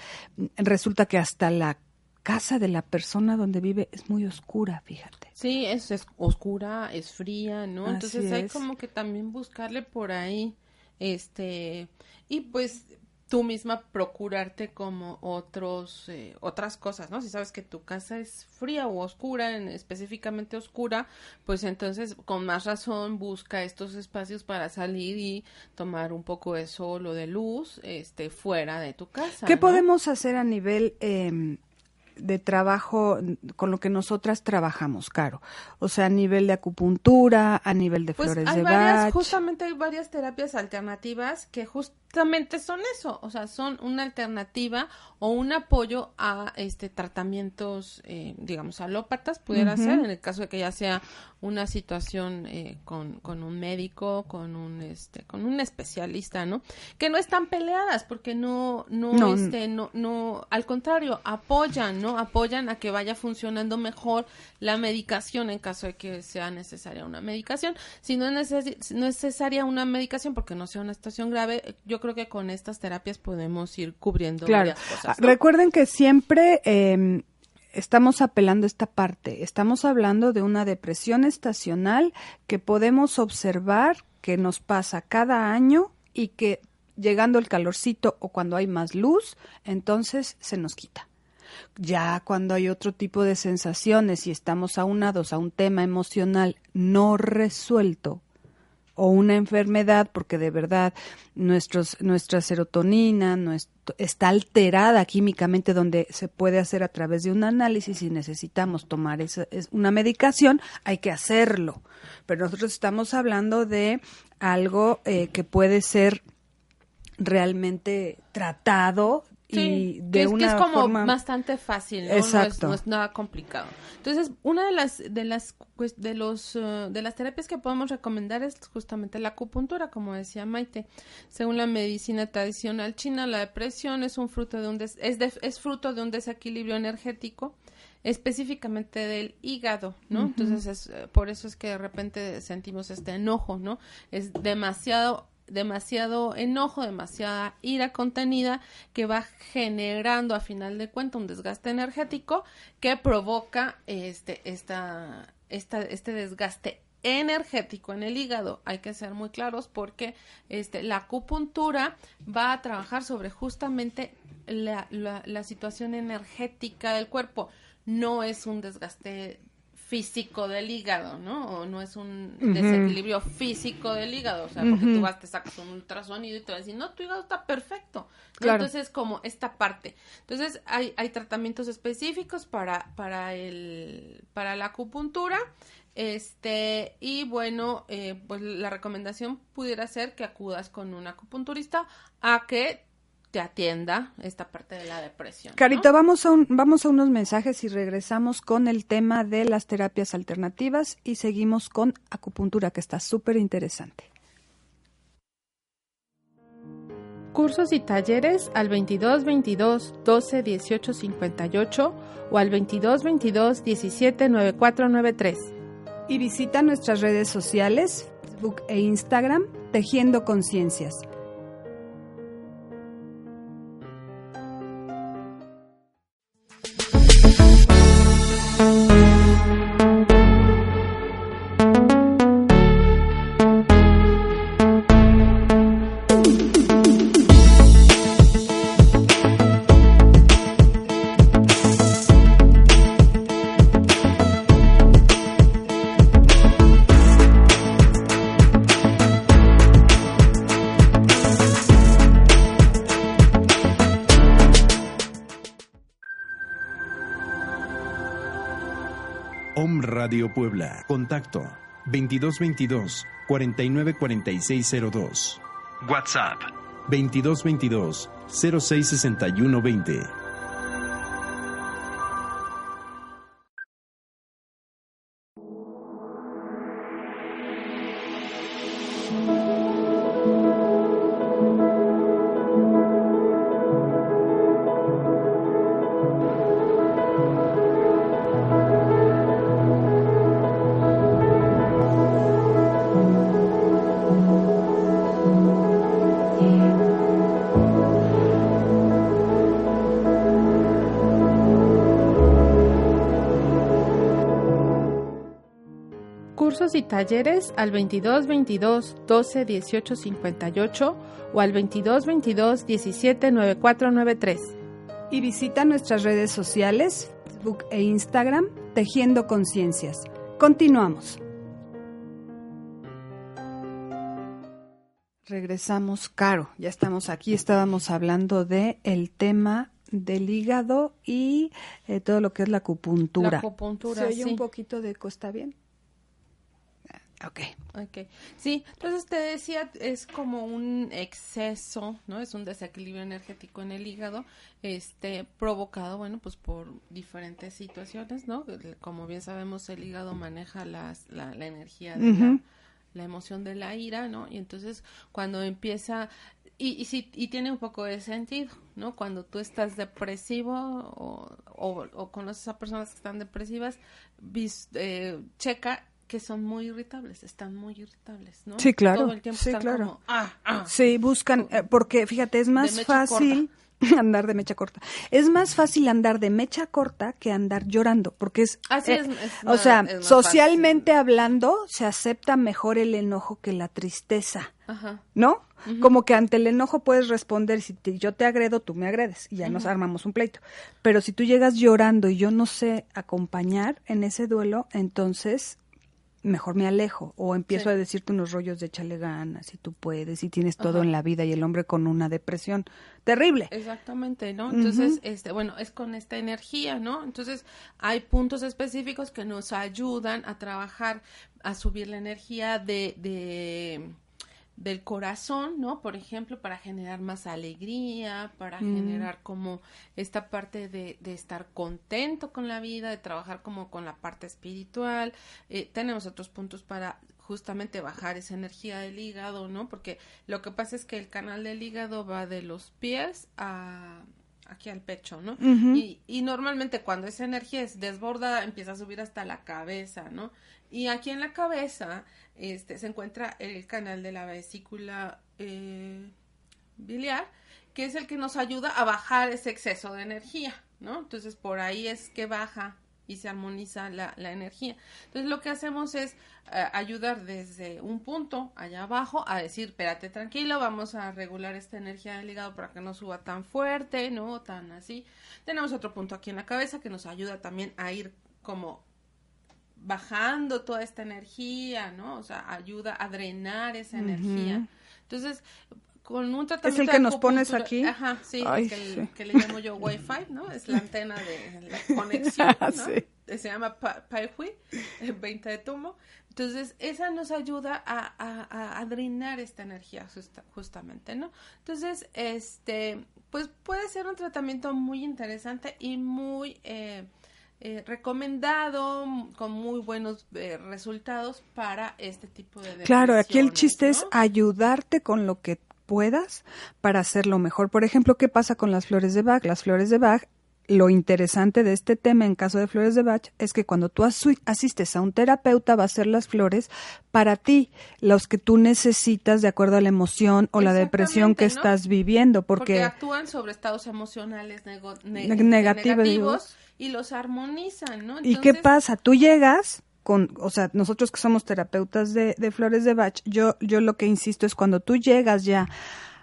resulta que hasta la casa de la persona donde vive es muy oscura, fíjate. Sí, es, oscura, es fría, ¿no? Entonces hay como que también buscarle por ahí, este, y pues tú misma procurarte como otros eh, otras cosas, ¿no? Si sabes que tu casa es fría o oscura, en, específicamente oscura, pues entonces con más razón busca estos espacios para salir y tomar un poco de sol o de luz, este, fuera de tu casa. ¿Qué podemos hacer a nivel eh, de trabajo con lo que nosotras trabajamos, Caro. O sea, a nivel de acupuntura, a nivel de pues flores de varias, Justamente hay varias terapias alternativas que justamente son eso, o sea, son una alternativa o un apoyo a este tratamientos, eh, digamos, alópatas, pudiera ser, en el caso de que ya sea una situación eh, con, con, un médico, con un este, con un especialista, ¿no? Que no están peleadas porque no, no, no, este, no, no, al contrario, apoyan, ¿no? Apoyan a que vaya funcionando mejor la medicación en caso de que sea necesaria una medicación. Si no es necesaria una medicación porque no sea una situación grave, yo creo que con estas terapias podemos ir cubriendo varias cosas. Recuerden que siempre eh, estamos apelando a esta parte. Estamos hablando de una depresión estacional que podemos observar que nos pasa cada año y que llegando el calorcito o cuando hay más luz, entonces se nos quita. Ya cuando hay otro tipo de sensaciones y estamos aunados a un tema emocional no resuelto o una enfermedad, porque de verdad nuestros, nuestra serotonina está alterada químicamente, donde se puede hacer a través de un análisis y necesitamos tomar esa, es una medicación, hay que hacerlo. Pero nosotros estamos hablando de algo eh, que puede ser realmente tratado y de que es, una que es como forma... bastante fácil, ¿no? Exacto. No, es, no es nada complicado. Entonces, una de las de las pues, de los uh, de las terapias que podemos recomendar es justamente la acupuntura, como decía Maite. Según la medicina tradicional china, la depresión es un fruto de un des, es, de, es fruto de un desequilibrio energético específicamente del hígado, ¿no? Uh -huh. Entonces, es, eh, por eso es que de repente sentimos este enojo, ¿no? Es demasiado demasiado enojo, demasiada ira contenida que va generando a final de cuentas un desgaste energético que provoca este, esta, esta, este desgaste energético en el hígado. Hay que ser muy claros porque este, la acupuntura va a trabajar sobre justamente la, la, la situación energética del cuerpo. No es un desgaste físico del hígado, ¿no? O no es un uh -huh. desequilibrio físico del hígado, o sea, porque uh -huh. tú vas, te sacas un ultrasonido y te vas a decir, no, tu hígado está perfecto. Claro. Entonces, como esta parte. Entonces, hay, hay tratamientos específicos para, para, el, para la acupuntura. Este, y bueno, eh, pues la recomendación pudiera ser que acudas con un acupunturista a que te atienda esta parte de la depresión. Carita, ¿no? vamos, a un, vamos a unos mensajes y regresamos con el tema de las terapias alternativas y seguimos con acupuntura, que está súper interesante. Cursos y talleres al 22 22 12 18 58 o al 22 22 17 9493. Y visita nuestras redes sociales, Facebook e Instagram, Tejiendo Conciencias. Puebla. Contacto 2222 494602. WhatsApp 2222 066120. Talleres al 22 22 12 18 58 o al 22 22 17 9493. Y visita nuestras redes sociales, Facebook e Instagram, Tejiendo Conciencias. Continuamos. Regresamos, Caro, ya estamos aquí, estábamos hablando de el tema del hígado y eh, todo lo que es la acupuntura. La acupuntura, ¿Se oye sí. un poquito de costa bien? Ok. Ok. Sí, entonces te decía, es como un exceso, ¿no? Es un desequilibrio energético en el hígado, este, provocado, bueno, pues por diferentes situaciones, ¿no? Como bien sabemos, el hígado maneja las, la, la energía de uh -huh. la, la, emoción de la ira, ¿no? Y entonces cuando empieza, y, y, sí, y tiene un poco de sentido, ¿no? Cuando tú estás depresivo o, o, o conoces a personas que están depresivas, vis, eh, checa que son muy irritables, están muy irritables, ¿no? Sí, claro. Todo el tiempo sí, están claro. como, ah, ah. Sí, buscan, eh, porque fíjate, es más fácil andar de mecha corta. Es más fácil andar de mecha corta que andar llorando, porque es, Así eh, es, es o más, sea, es más socialmente hablando, se acepta mejor el enojo que la tristeza, Ajá. ¿no? Uh -huh. Como que ante el enojo puedes responder, si te, yo te agredo, tú me agredes y ya uh -huh. nos armamos un pleito. Pero si tú llegas llorando y yo no sé acompañar en ese duelo, entonces mejor me alejo o empiezo a decirte unos rollos de échale ganas si tú puedes y tienes todo en la vida y el hombre con una depresión terrible. Exactamente, ¿no? Entonces, este, bueno, es con esta energía, ¿no? Entonces, hay puntos específicos que nos ayudan a trabajar, a subir la energía de, de del corazón, ¿no? Por ejemplo, para generar más alegría, para mm. generar como esta parte de, de, estar contento con la vida, de trabajar como con la parte espiritual. Eh, tenemos otros puntos para justamente bajar esa energía del hígado, ¿no? Porque lo que pasa es que el canal del hígado va de los pies a aquí al pecho, ¿no? y, y normalmente cuando esa energía es desbordada empieza a subir hasta la cabeza, ¿no? Y aquí en la cabeza este, se encuentra el canal de la vesícula eh, biliar, que es el que nos ayuda a bajar ese exceso de energía, ¿no? Entonces por ahí es que baja y se armoniza la, la energía. Entonces lo que hacemos es eh, ayudar desde un punto allá abajo a decir, espérate tranquilo, vamos a regular esta energía del hígado para que no suba tan fuerte, no tan así. Tenemos otro punto aquí en la cabeza que nos ayuda también a ir como bajando toda esta energía, ¿no? O sea, ayuda a drenar esa energía. Entonces, con un tratamiento ¿Es el que nos pones aquí? Ajá, sí, que, que, le llamo yo Wi-Fi, ¿no? Es la antena de la conexión, ¿no? sí. Se llama Pai-Hui, 20 de tumo. Entonces, esa nos ayuda a, a, a drenar esta energía justamente, ¿no? Entonces, este, pues puede ser un tratamiento muy interesante y muy... Eh, eh, recomendado con muy buenos eh, resultados para este tipo de Claro, aquí el chiste es ayudarte con lo que puedas para hacerlo mejor. Por ejemplo, ¿qué pasa con las flores de Bach? Las flores de Bach, lo interesante de este tema en caso de flores de Bach es que cuando tú asistes a un terapeuta va a hacer las flores para ti, los que tú necesitas de acuerdo a la emoción o la depresión que estás viviendo. Porque, actúan sobre estados emocionales negativos y los armonizan, ¿no? ¿Y qué pasa? Tú llegas con, o sea, nosotros que somos terapeutas de, de flores de Bach, yo, yo lo que insisto es cuando tú llegas ya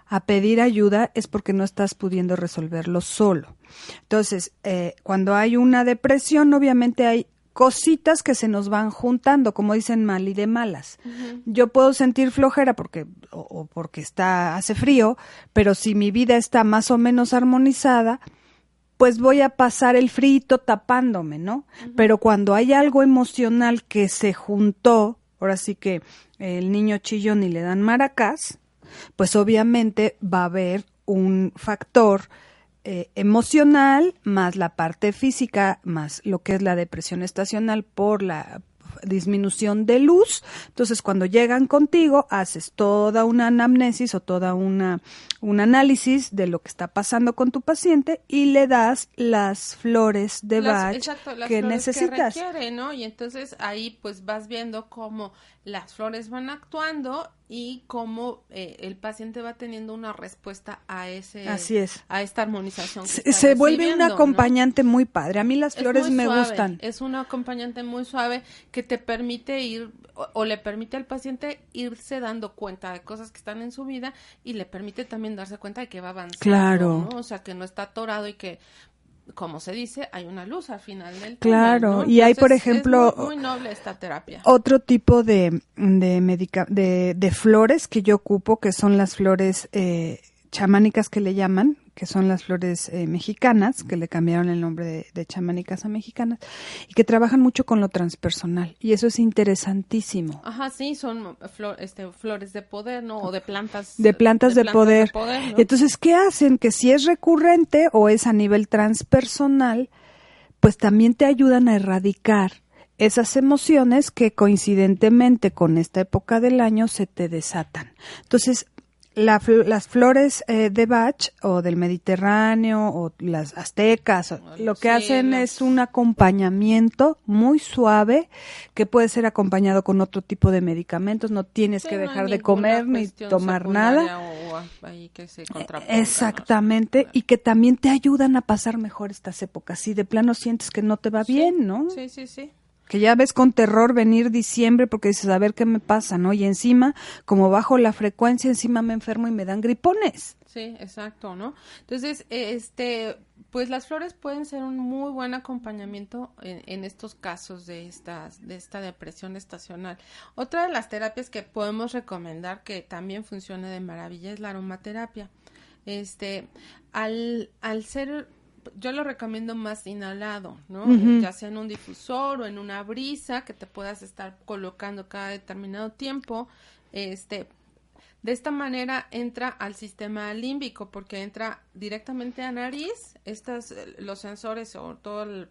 a pedir ayuda es porque no estás pudiendo resolverlo solo. Entonces, eh, cuando hay una depresión, obviamente hay cositas que se nos van juntando, como dicen mal y de malas. Yo puedo sentir flojera porque o, o, porque está hace frío, pero si mi vida está más o menos armonizada, pues voy a pasar el frito tapándome, ¿no? Pero cuando hay algo emocional que se juntó, ahora sí que el niño chillón y le dan maracás, pues obviamente va a haber un factor eh, emocional más la parte física más lo que es la depresión estacional por la disminución de luz. Entonces, cuando llegan contigo, haces toda una anamnesis o toda una un análisis de lo que está pasando con tu paciente y le das las flores de Bach que necesitas. Que ¿no? Y entonces ahí pues vas viendo cómo las flores van actuando y cómo eh, el paciente va teniendo una respuesta a ese Así es. a esta armonización se, vuelve un acompañante muy padre. A mí las flores me gustan. es un acompañante muy suave que te permite ir o, le permite al paciente irse dando cuenta de cosas que están en su vida y le permite también darse cuenta de que va avanzando claro. o sea que no está atorado y que como se dice, hay una luz al final del túnel. Claro, y hay, por ejemplo, muy, noble esta terapia. Otro tipo de, de, medica de, de, flores que yo ocupo, que son las flores eh, chamánicas que le llaman, que son las flores eh, mexicanas, que le cambiaron el nombre de, chamánicas a mexicanas, y que trabajan mucho con lo transpersonal. Y eso es interesantísimo. Ajá, sí, son este, flores de poder, ¿no? O de plantas. De plantas de, poder. Entonces, ¿qué hacen? Que si es recurrente o es a nivel transpersonal, pues también te ayudan a erradicar esas emociones que coincidentemente con esta época del año se te desatan. Entonces, las flores eh, de Bach o del Mediterráneo o las aztecas, lo que hacen es un acompañamiento muy suave que puede ser acompañado con otro tipo de medicamentos. No tienes que dejar de comer ni tomar nada. Exactamente, y que también te ayudan a pasar mejor estas épocas. Si de plano sientes que no te va bien, ¿no? Sí, sí, sí. Que ya ves con terror venir diciembre porque dices, a ver qué me pasa, ¿no? Y encima, como bajo la frecuencia, encima me enfermo y me dan gripones. Sí, exacto, ¿no? Entonces, este, pues las flores pueden ser un muy buen acompañamiento en, estos casos de estas, de esta depresión estacional. Otra de las terapias que podemos recomendar que también funciona de maravilla es la aromaterapia. Este, al, al ser yo lo recomiendo más inhalado, ¿no? Ya sea en un difusor o en una brisa que te puedas estar colocando cada determinado tiempo. Este, de esta manera entra al sistema límbico porque entra directamente a nariz, estas los sensores o todo el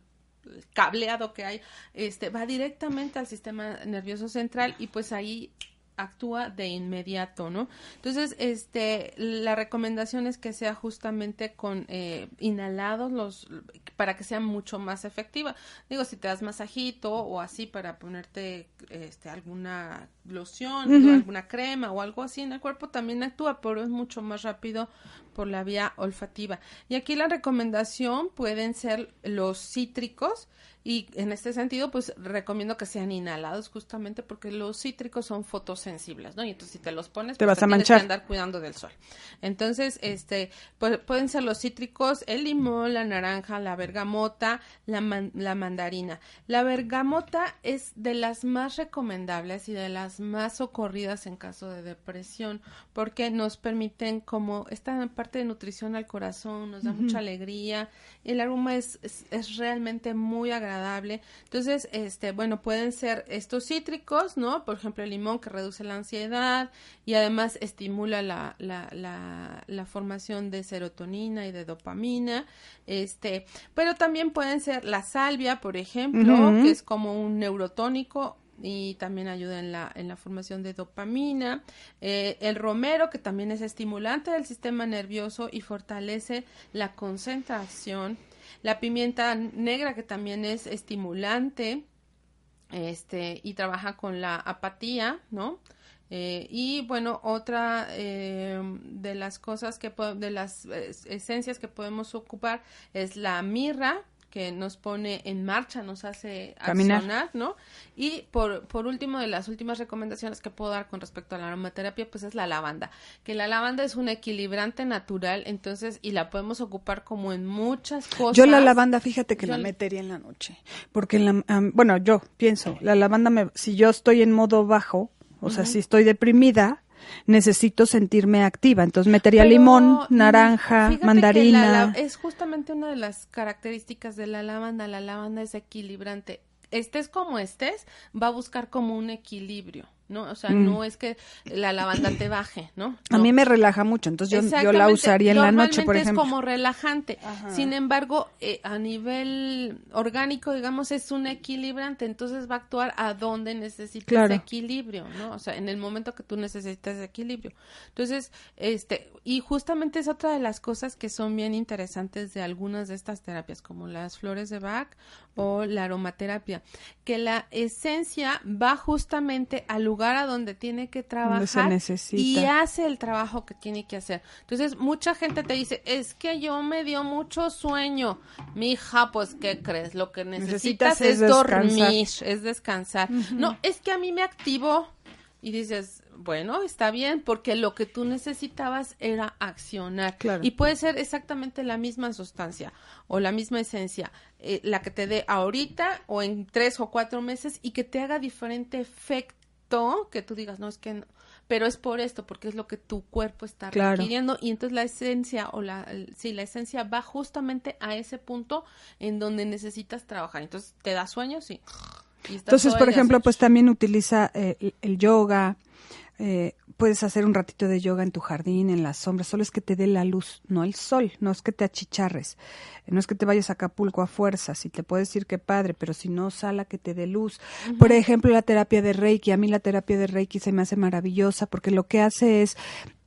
cableado que hay, este va directamente al sistema nervioso central y pues ahí actúa de inmediato, ¿no? Entonces, este, la recomendación es que sea justamente con eh, inhalados los para que sea mucho más efectiva. Digo, si te das masajito o así para ponerte este alguna loción, alguna crema o algo así en el cuerpo también actúa, pero es mucho más rápido por la vía olfativa. Y aquí la recomendación pueden ser los cítricos y en este sentido, pues recomiendo que sean inhalados justamente porque los cítricos son fotosensibles, ¿no? Y entonces si te los pones, te pues, vas a manchar. andar cuidando del sol. Entonces, este, pues, pueden ser los cítricos, el limón, la naranja, la bergamota, la, la mandarina. La bergamota es de las más recomendables y de las más socorridas en caso de depresión porque nos permiten como esta parte de nutrición al corazón, nos da mucha alegría. El aroma es, es realmente muy agradable entonces, este, bueno, pueden ser estos cítricos, ¿no? Por ejemplo, el limón que reduce la ansiedad y además estimula la, la, la, formación de serotonina y de dopamina. Este, pero también pueden ser la salvia, por ejemplo, que es como un neurotónico y también ayuda en la, en la formación de dopamina. Eh, el romero, que también es estimulante del sistema nervioso y fortalece la concentración la pimienta negra que también es estimulante este y trabaja con la apatía, ¿no? Eh, y bueno, otra eh, de las cosas que de las eh, esencias que podemos ocupar es la mirra, que nos pone en marcha, nos hace accionar, ¿no? Y por, por último, de las últimas recomendaciones que puedo dar con respecto a la aromaterapia, pues es la lavanda, que la lavanda es un equilibrante natural, entonces, y la podemos ocupar como en muchas cosas. Yo la lavanda, fíjate que la metería en la noche, porque, la, bueno, yo pienso, la lavanda, me, si yo estoy en modo bajo, o sea, si estoy deprimida, necesito sentirme activa. Entonces metería limón, mm, naranja, mandarina. es justamente una de las características de la lavanda. La lavanda es equilibrante. Estés como estés, va a buscar como un equilibrio. ¿No? O sea, no mm. es que la lavanda te baje, ¿no? A mí me relaja mucho, entonces yo, yo la usaría en la noche, por ejemplo. es como relajante. Sin embargo, eh, a nivel orgánico, digamos, es un equilibrante, entonces va a actuar a donde necesitas equilibrio, ¿no? O sea, en el momento que tú necesitas equilibrio. Entonces, este, y justamente es otra de las cosas que son bien interesantes de algunas de estas terapias, como las flores de Bach o la aromaterapia, que la esencia va justamente al lugar a donde tiene que trabajar y hace el trabajo que tiene que hacer. Entonces, mucha gente te dice, es que yo me dio mucho sueño. Mi hija, pues, ¿qué crees? Lo que necesitas, es, dormir, es descansar. No, es que a mí me activó. Y dices, bueno, está bien, porque lo que tú necesitabas era accionar. Y puede ser exactamente la misma sustancia o la misma esencia, eh, la que te dé ahorita o en tres o cuatro meses y que te haga diferente efecto, que tú digas, no, es que no, pero es por esto, porque es lo que tu cuerpo está requiriendo y entonces la esencia o la, sí, la esencia va justamente a ese punto en donde necesitas trabajar. Entonces, ¿te da sueño? Sí. Entonces, por ejemplo, pues también utiliza eh, el yoga, eh, puedes hacer un ratito de yoga en tu jardín, en la sombra, solo es que te dé la luz, no el sol, no es que te achicharres, no es que te vayas a Acapulco a fuerza, si te puedes decir que padre, pero si no, sala que te dé luz. Por ejemplo, la terapia de Reiki, a mí la terapia de Reiki se me hace maravillosa porque lo que hace es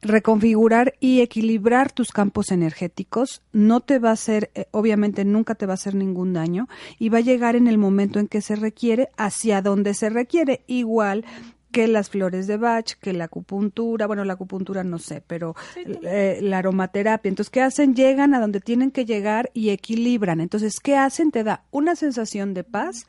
reconfigurar y equilibrar tus campos energéticos, no te va a hacer, eh, obviamente nunca te va a hacer ningún daño y va a llegar en el momento en que se requiere, hacia donde se requiere. Igual que las flores de Bach, que la acupuntura, bueno, la acupuntura no sé, pero eh, la aromaterapia. Entonces, ¿qué hacen? Llegan a donde tienen que llegar y equilibran. Entonces, ¿qué hacen? Te da una sensación de paz,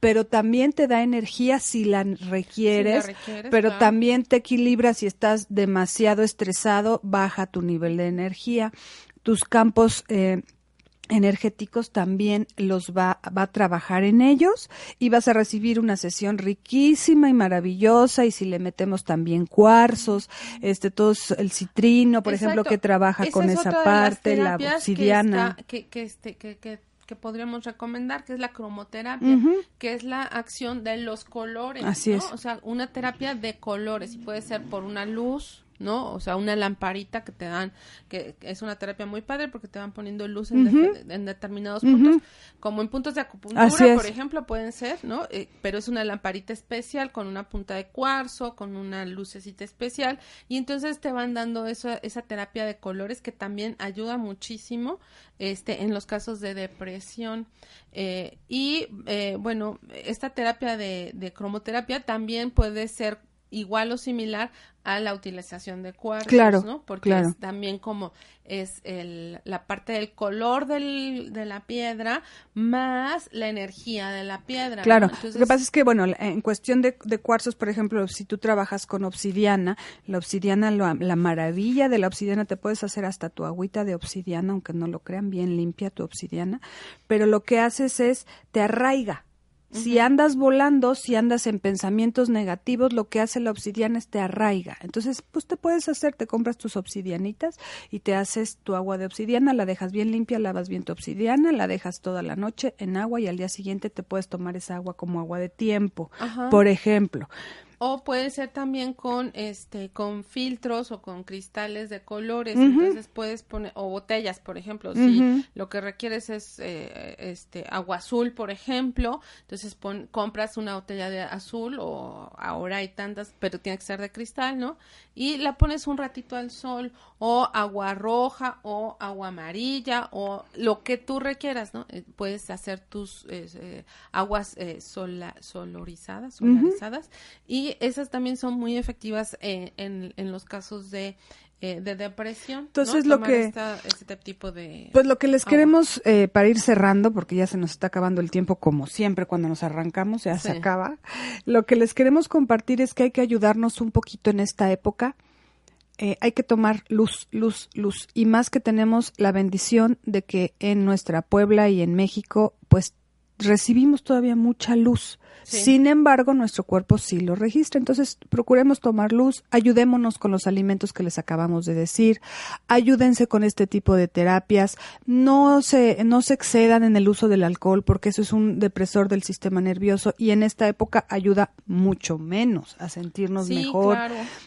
pero también te da energía si la requieres, pero también te equilibra si estás demasiado estresado, baja tu nivel de energía. Tus campos eh, energéticos también los va, va a trabajar en ellos y vas a recibir una sesión riquísima y maravillosa y si le metemos también cuarzos, este todo el citrino, por ejemplo, que trabaja con esa parte, la obsidiana. Que, que, este, que, que, podríamos recomendar, que es la cromoterapia, que es la acción de los colores. Así es. O sea, una terapia de colores y puede ser por una luz, ¿no? O sea, una lamparita que te dan, que, es una terapia muy padre porque te van poniendo luz en, determinados puntos, como en puntos de acupuntura, por ejemplo, pueden ser, ¿no? Eh, pero es una lamparita especial con una punta de cuarzo, con una lucecita especial, y entonces te van dando eso, esa terapia de colores que también ayuda muchísimo este, en los casos de depresión. Eh, y eh, bueno, esta terapia de, de cromoterapia también puede ser igual o similar a la utilización de cuarzos, claro, ¿no? Porque es también como es el, la parte del color del, de la piedra más la energía de la piedra. Claro, lo que pasa es que, bueno, en cuestión de, de, cuarzos, por ejemplo, si tú trabajas con obsidiana, la obsidiana, la maravilla de la obsidiana, te puedes hacer hasta tu agüita de obsidiana, aunque no lo crean, bien limpia tu obsidiana, pero lo que haces es, te arraiga, si andas volando, si andas en pensamientos negativos, lo que hace la obsidiana es te arraiga. Entonces, pues te puedes hacer, te compras tus obsidianitas y te haces tu agua de obsidiana, la dejas bien limpia, lavas bien tu obsidiana, la dejas toda la noche en agua y al día siguiente te puedes tomar esa agua como agua de tiempo, por ejemplo. O puede ser también con este con filtros o con cristales de colores, entonces puedes poner o botellas, por ejemplo, si lo que requieres es eh, este agua azul, por ejemplo, entonces compras una botella de azul o ahora hay tantas, pero tiene que ser de cristal, ¿no? Y la pones un ratito al sol o agua roja o agua amarilla o lo que tú requieras, ¿no? Eh, puedes hacer tus eh, aguas sola, solorizadas, solarizadas y esas también son muy efectivas en, en, los casos de eh, de depresión. Entonces lo que este tipo de pues lo que les queremos eh, para ir cerrando porque ya se nos está acabando el tiempo como siempre cuando nos arrancamos ya se acaba. Lo que les queremos compartir es que hay que ayudarnos un poquito en esta época. Eh, hay que tomar luz, luz, luz y más que tenemos la bendición de que en nuestra Puebla y en México pues recibimos todavía mucha luz sin embargo, nuestro cuerpo sí lo registra. Entonces, procuremos tomar luz, ayudémonos con los alimentos que les acabamos de decir, ayúdense con este tipo de terapias, no se, no se excedan en el uso del alcohol porque eso es un depresor del sistema nervioso y en esta época ayuda mucho menos a sentirnos mejor.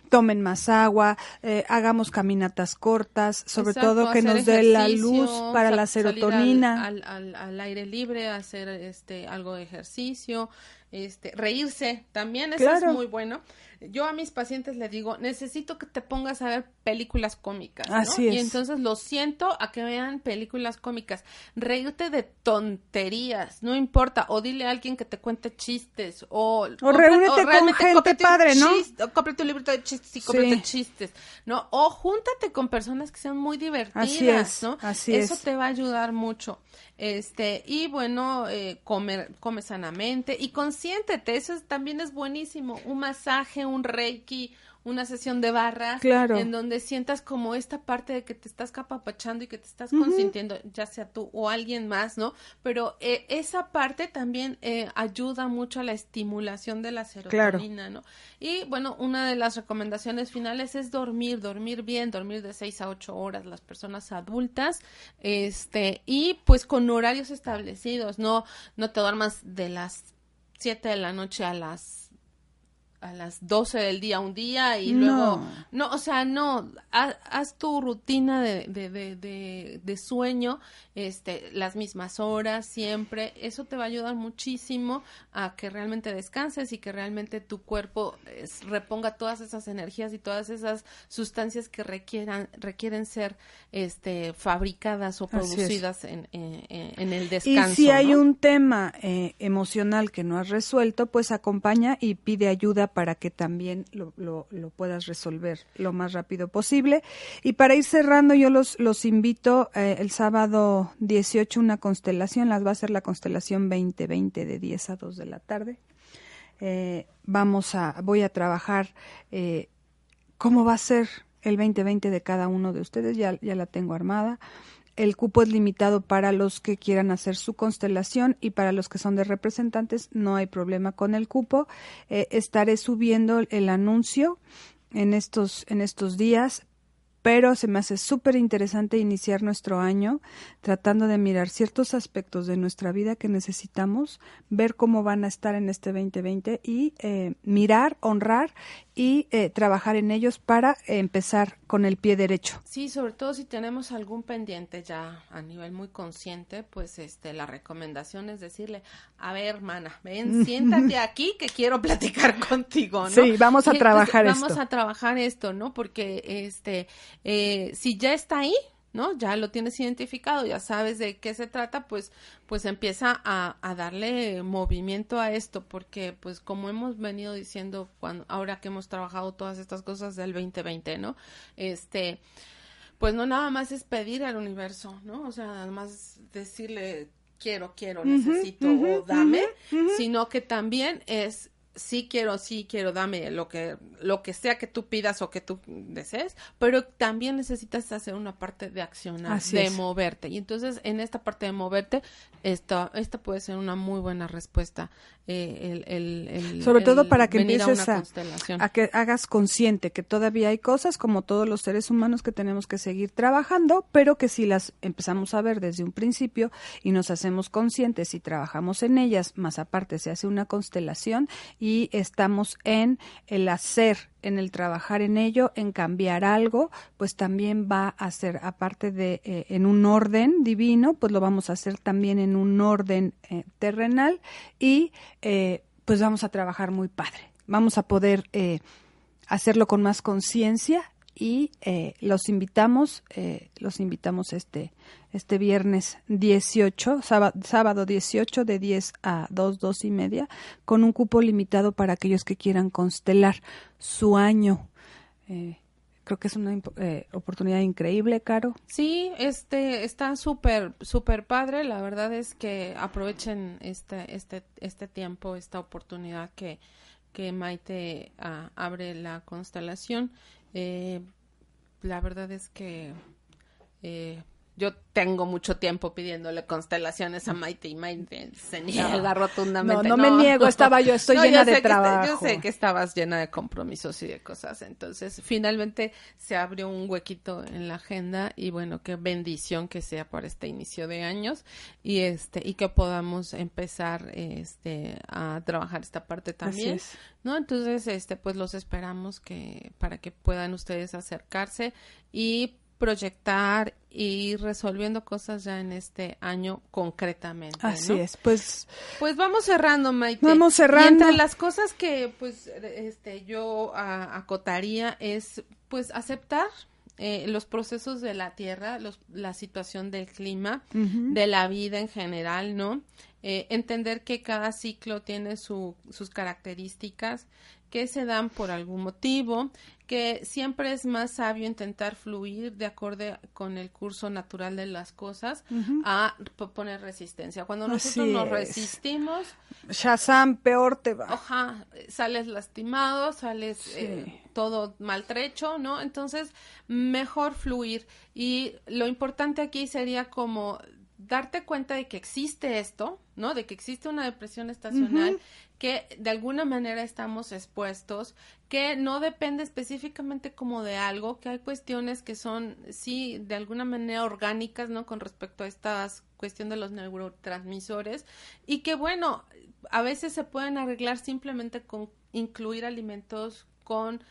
Tomen más agua, eh, hagamos caminatas cortas, sobre todo que nos dé la luz para la serotonina. Al, al, al, aire libre, hacer este algo de ejercicio, este, reírse también, eso es muy bueno. Yo a mis pacientes les digo, necesito que te pongas a ver películas cómicas, ¿no? Y entonces lo siento a que vean películas cómicas. Reírte de tonterías, no importa, o dile a alguien que te cuente chistes, o... O reúnete con gente padre, ¿no? o cómprate un librito de chistes y cómprate chistes, ¿no? O júntate con personas que sean muy divertidas, ¿no? Así Eso es. te va a ayudar mucho. Este, y bueno, eh, comer, come sanamente y consiéntete, eso también es buenísimo. Un masaje, un reiki, una sesión de barras en donde sientas como esta parte de que te estás capapachando y que te estás consintiendo, ya sea tú o alguien más, ¿no? Pero eh, esa parte también eh, ayuda mucho a la estimulación de la serotonina, ¿no? Y bueno, una de las recomendaciones finales es dormir, dormir bien, dormir de 6 a 8 horas las personas adultas, este, y pues con horarios establecidos, no, no te duermas de las 7 de la noche a las a las 12 del día un día y luego no o sea no haz, tu rutina de, de, de, de, sueño este las mismas horas siempre. Eso te va a ayudar muchísimo a que realmente descanses y que realmente tu cuerpo reponga todas esas energías y todas esas sustancias que requieran requieren ser este fabricadas o producidas en, en, el descanso y si hay un tema eh, emocional que no has resuelto pues acompaña y pide ayuda para que también lo, puedas resolver lo más rápido posible. Y para ir cerrando, yo los, los invito eh, el sábado 18 una constelación, las va a ser la constelación 2020 de 10 a 2 de la tarde. Eh, vamos a, voy a trabajar eh, cómo va a ser el 2020 de cada uno de ustedes, ya, ya la tengo armada el cupo es limitado para los que quieran hacer su constelación y para los que son de representantes no hay problema con el cupo. Eh, estaré subiendo el anuncio en estos, en estos días pero se me hace súper interesante iniciar nuestro año tratando de mirar ciertos aspectos de nuestra vida que necesitamos, ver cómo van a estar en este 2020 y eh, mirar, honrar y eh, trabajar en ellos para empezar con el pie derecho. Sí, sobre todo si tenemos algún pendiente ya a nivel muy consciente, pues este la recomendación es decirle, a ver, hermana, ven, siéntate aquí que quiero platicar contigo, ¿no? Sí, vamos a trabajar esto. Vamos a trabajar esto, ¿no? Porque este eh, si ya está ahí, ¿no? Ya lo tienes identificado, ya sabes de qué se trata, pues, pues empieza a, a, darle movimiento a esto, porque, pues, como hemos venido diciendo cuando, ahora que hemos trabajado todas estas cosas del 2020, ¿no? Este, pues no nada más es pedir al universo, ¿no? O sea, nada más decirle quiero, quiero, necesito o dame, sino que también es sí quiero, sí quiero, dame lo que, lo que sea que tú pidas o que tú desees, pero también necesitas hacer una parte de accionar, de moverte. Y entonces, en esta parte de moverte, esta, esta puede ser una muy buena respuesta. Eh, el, Sobre todo para que empieces a, a, que hagas consciente que todavía hay cosas, como todos los seres humanos, que tenemos que seguir trabajando, pero que si las empezamos a ver desde un principio y nos hacemos conscientes y trabajamos en ellas, más aparte se hace una constelación y estamos en el hacer, en el trabajar en ello, en cambiar algo, pues también va a ser, aparte de eh, en un orden divino, pues lo vamos a hacer también en un orden eh, terrenal y eh, pues vamos a trabajar muy padre. Vamos a poder hacerlo con más conciencia y eh, los invitamos, eh, los invitamos este, este viernes 18, sábado, sábado 18 de 10 a 2, 2 y media, con un cupo limitado para aquellos que quieran constelar su año. Eh, creo que es una eh, oportunidad increíble, Caro. Sí, este está súper súper padre. La verdad es que aprovechen este este este tiempo, esta oportunidad que que Maite uh, abre la constelación. Eh, la verdad es que eh, yo tengo mucho tiempo pidiéndole constelaciones a Maite y Maite se niega rotundamente. No, no, me niego, estaba yo, estoy llena de trabajo. yo sé que estabas llena de compromisos y de cosas. Entonces, finalmente se abrió un huequito en la agenda y bueno, qué bendición que sea para este inicio de años y este y que podamos empezar este a trabajar esta parte también. ¿No? Entonces, este pues los esperamos que para que puedan ustedes acercarse y proyectar y resolviendo cosas ya en este año concretamente. Así es, pues. Pues vamos cerrando, Maite. Vamos cerrando. entre las cosas que, pues, este, yo acotaría es, pues, aceptar eh, los procesos de la tierra, los, la situación del clima, de la vida en general, ¿no? Eh, entender que cada ciclo tiene su, sus características, que se dan por algún motivo, que siempre es más sabio intentar fluir de acuerdo con el curso natural de las cosas a poner resistencia. Cuando nosotros nos resistimos, Shazam, peor te va. Sales lastimado, sales eh, todo maltrecho, ¿no? Entonces, mejor fluir. Y lo importante aquí sería como darte cuenta de que existe esto, ¿no? De que existe una depresión estacional, que de alguna manera estamos expuestos, que no depende específicamente como de algo, que hay cuestiones que son, sí, de alguna manera orgánicas, ¿no? Con respecto a esta cuestión de los neurotransmisores, y que bueno, a veces se pueden arreglar simplemente con incluir alimentos con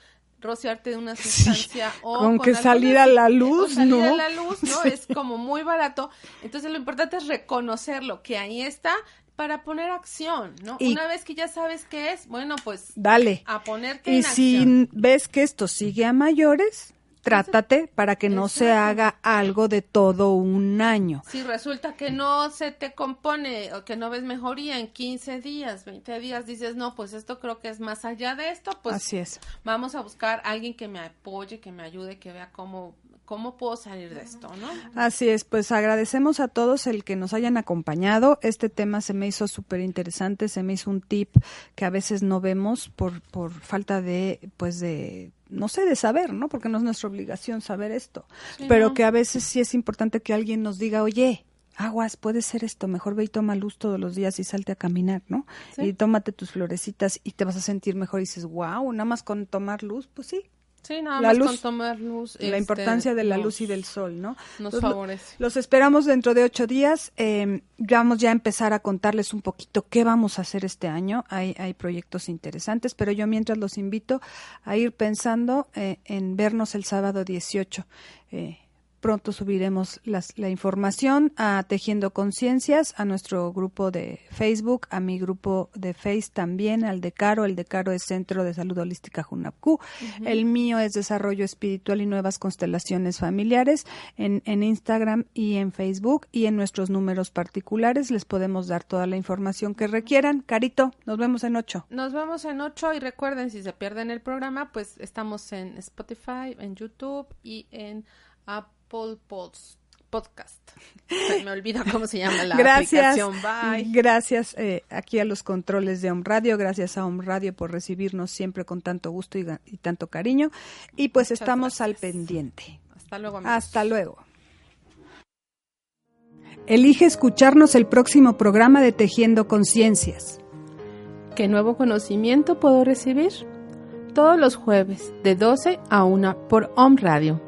rociarte de una sustancia o con, que salir a la luz, ¿no? a la luz, ¿no? es como muy barato. Entonces lo importante es reconocerlo, que ahí está para poner acción, ¿no? Una vez que ya sabes qué es, bueno, pues dale a ponerte y si ves que esto sigue a mayores, trátate para que no se haga algo de todo un año. Si resulta que no se te compone o que no ves mejoría en 15 días, 20 días, dices, no, pues esto creo que es más allá de esto, pues Así es. vamos a buscar a alguien que me apoye, que me ayude, que vea cómo cómo puedo salir de esto, ¿no? Así es, pues agradecemos a todos el que nos hayan acompañado. Este tema se me hizo súper interesante, se me hizo un tip que a veces no vemos por, por falta de, pues de no sé, de saber, ¿no? Porque no es nuestra obligación saber esto, pero que a veces sí es importante que alguien nos diga, oye, aguas, puede ser esto, mejor ve y toma luz todos los días y salte a caminar, ¿no? Y tómate tus florecitas y te vas a sentir mejor y dices, wow, nada más con tomar luz, pues sí, Sí, nada La más luz, con tomar luz. la este, importancia de la nos- luz y del sol, ¿no? Nos Entonces, favorece. Los esperamos dentro de ocho días. Eh, vamos ya a empezar a contarles un poquito qué vamos a hacer este año. Hay, hay proyectos interesantes, pero yo mientras los invito a ir pensando eh, en vernos el sábado 18. Eh, pronto subiremos las- la información a Tejiendo Conciencias, a nuestro grupo de Facebook, a mi grupo de Face también, al de Caro. El de Caro es Centro de Salud Holística Junapcu. El mío es Desarrollo Espiritual y Nuevas Constelaciones Familiares en, en Instagram y en Facebook. Y en nuestros números particulares les podemos dar toda la información que requieran. Carito, nos vemos en ocho. Nos vemos en ocho y recuerden, si se pierden el programa, pues estamos en Spotify, en YouTube y en Apple Pods- Podcast. Se me olvida cómo se llama la gracias. aplicación. Bye. Gracias eh, aquí a los controles de Om Radio. Gracias a Om Radio por recibirnos siempre con tanto gusto y, tanto cariño. Y pues Muchas estamos al pendiente. Hasta luego. amigos. Hasta luego. Elige escucharnos el próximo programa de Tejiendo Conciencias. ¿Qué nuevo conocimiento puedo recibir? Todos los jueves, de 12 a 1 por Home Radio.